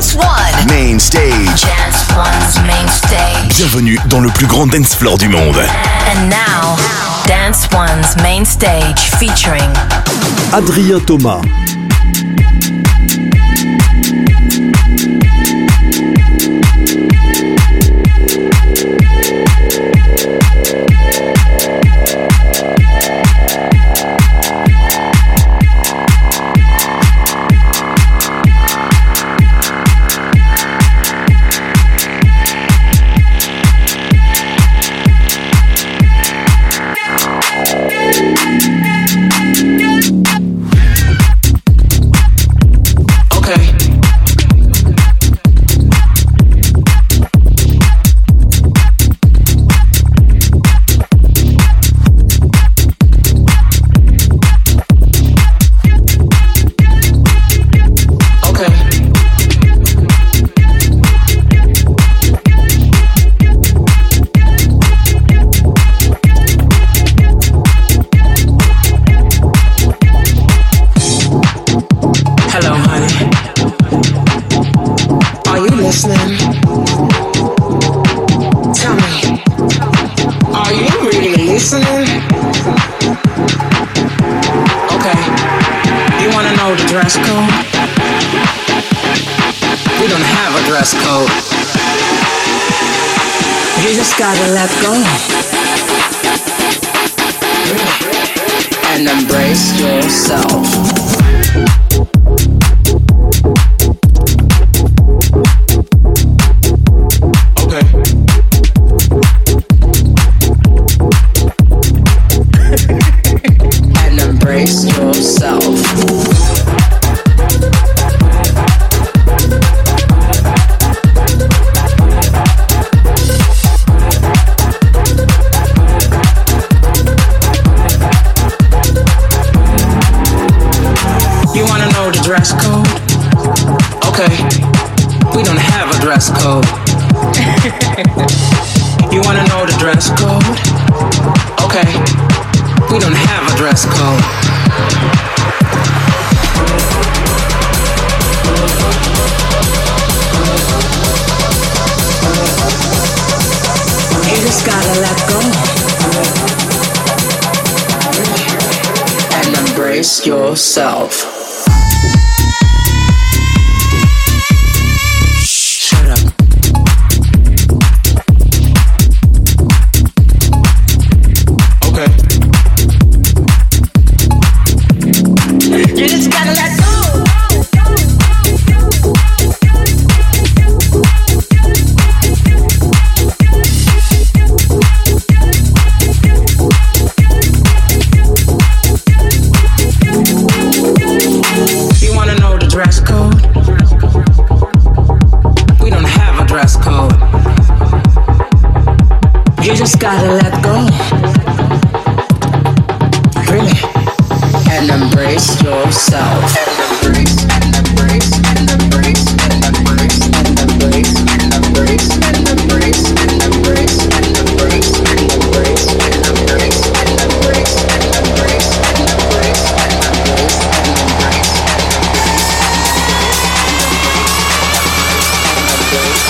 Dance One. Main stage. Dance One's main stage. Bienvenue dans le plus grand dance floor du monde. And now, Dance One's main stage featuring Adrien Thomas. Yourself. When we're in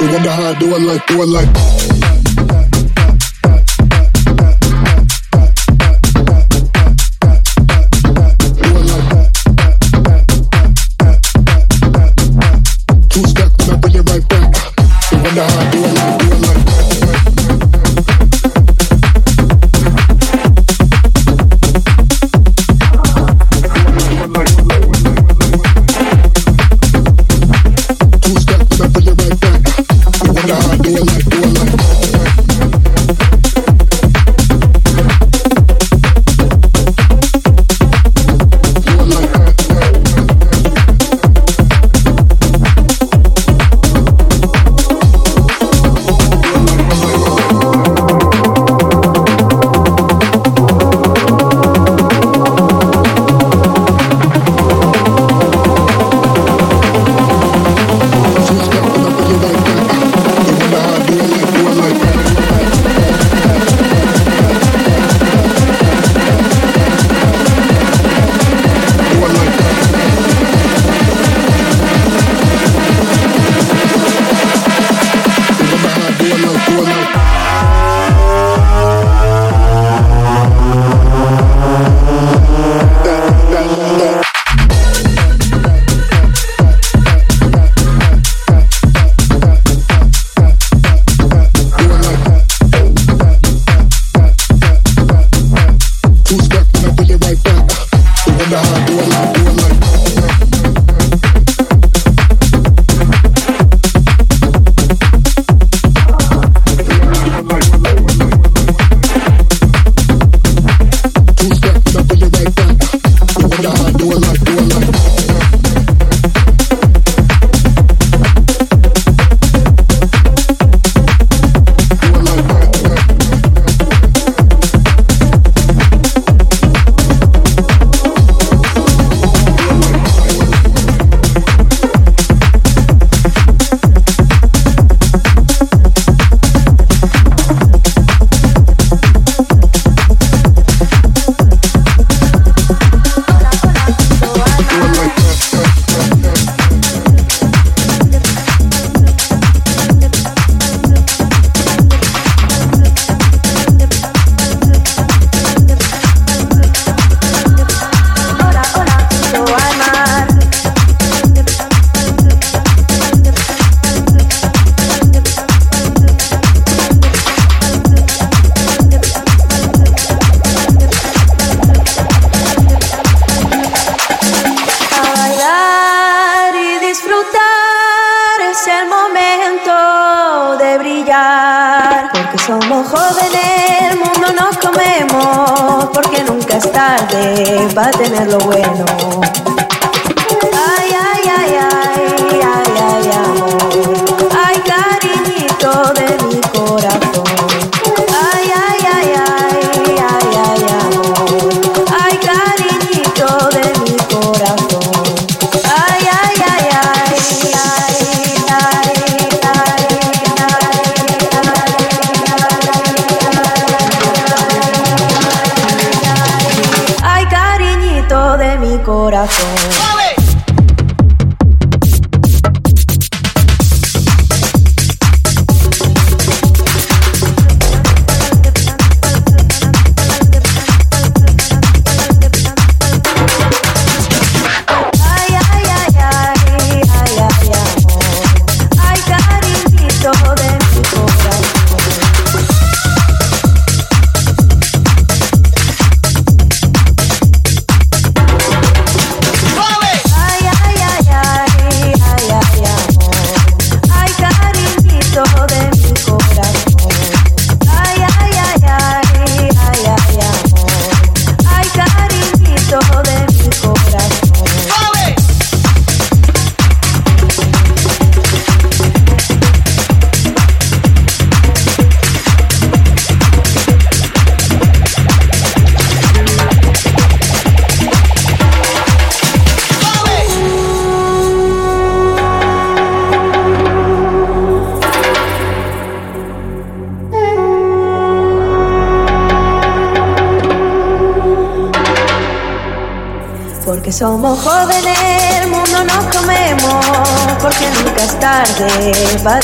Do it like, do it like.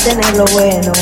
Tener lo bueno.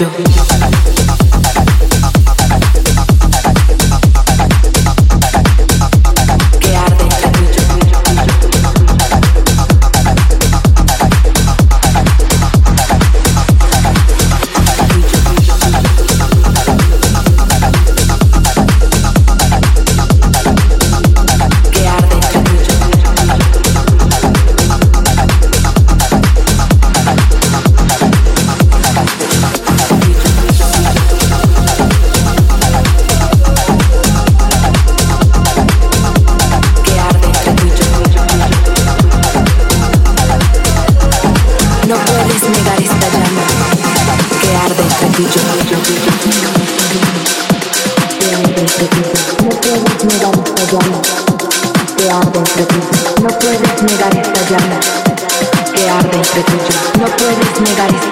Yo.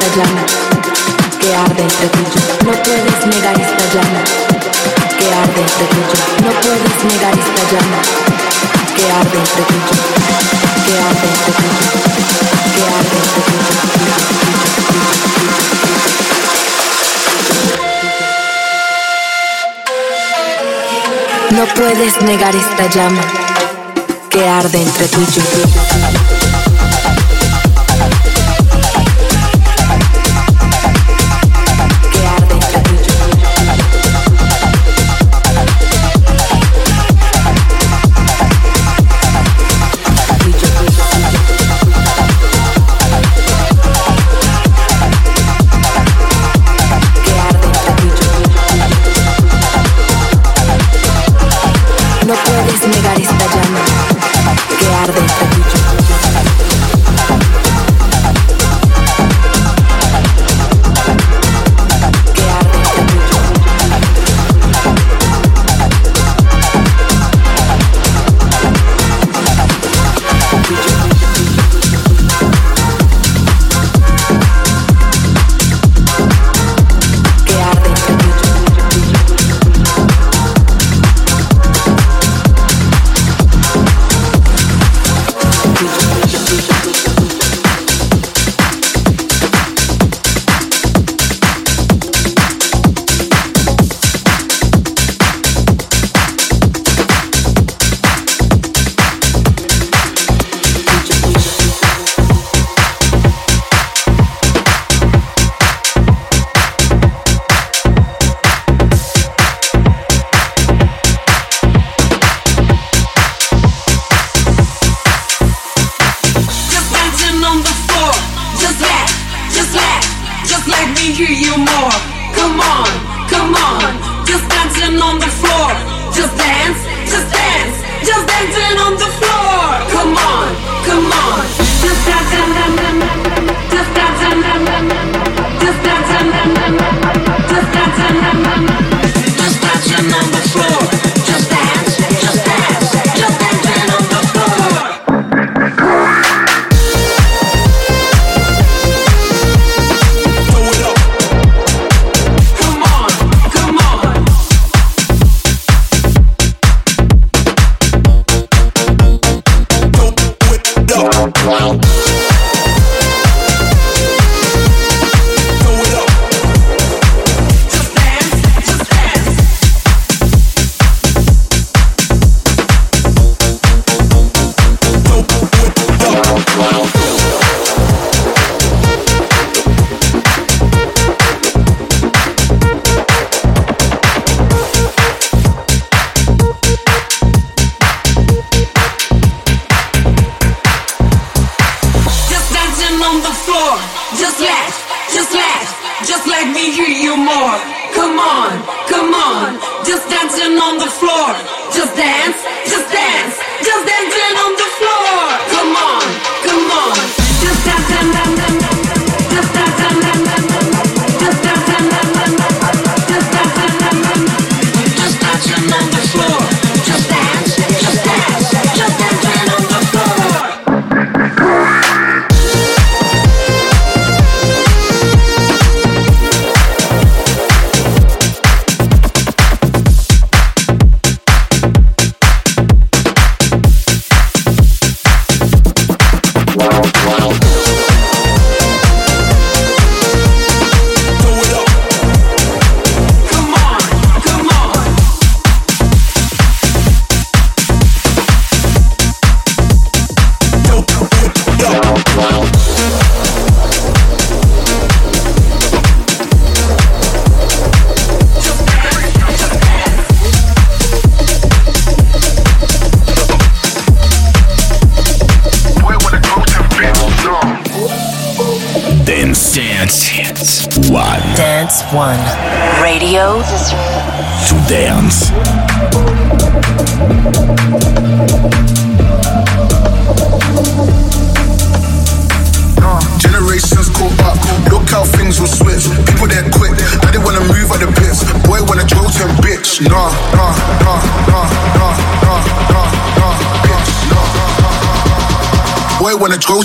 Esta llama que arde entre ti. No puedes negar esta llama que arde entre ti. No puedes negar esta llama que arde entre tú y yo, que arde entre tú y yo, que arde entre tú y yo. No puedes negar esta llama que arde entre tú y yo.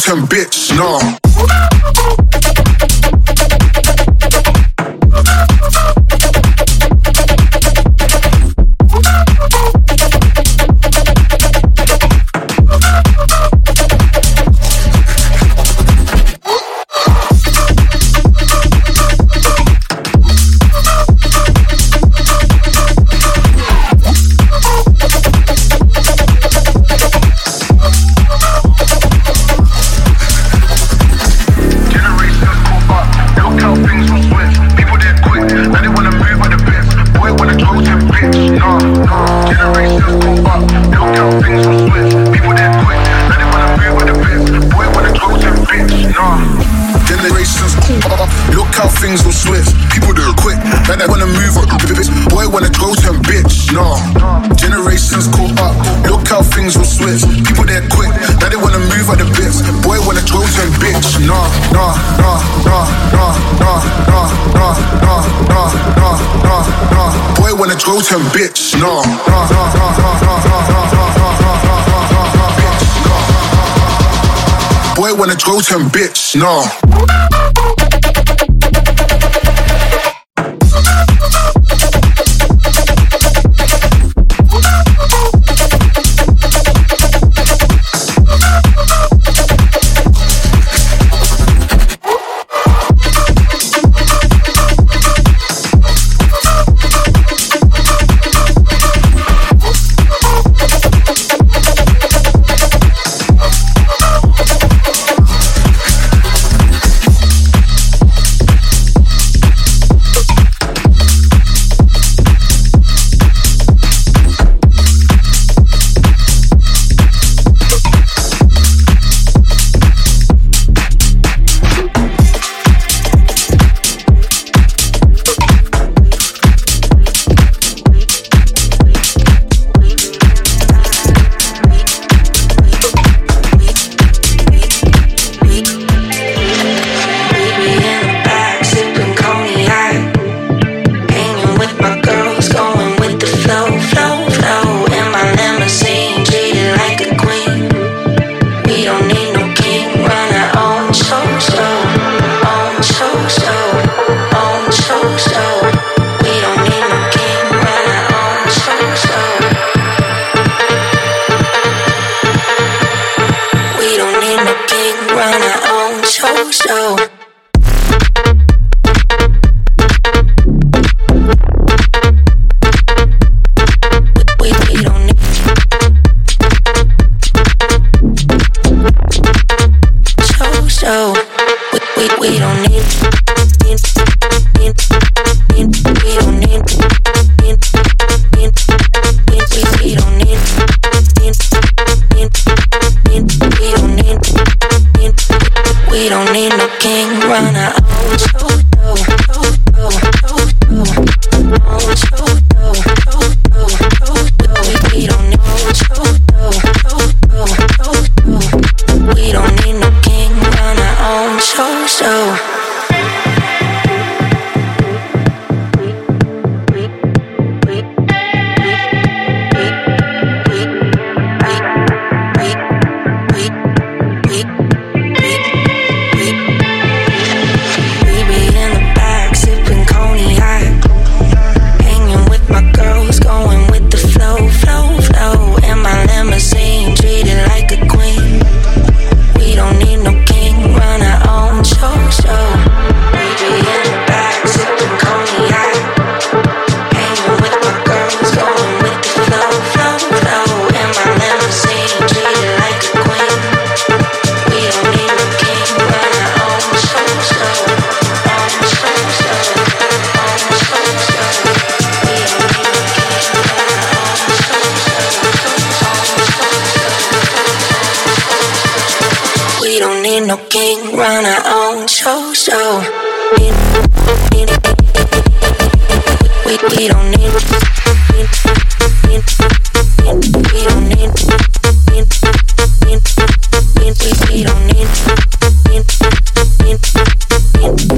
Goten bitch, wanna go to bitch, no. run our own show, show. We, we, don't need. We don't need. We don't need.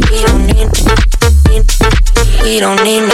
We don't need. We don't need.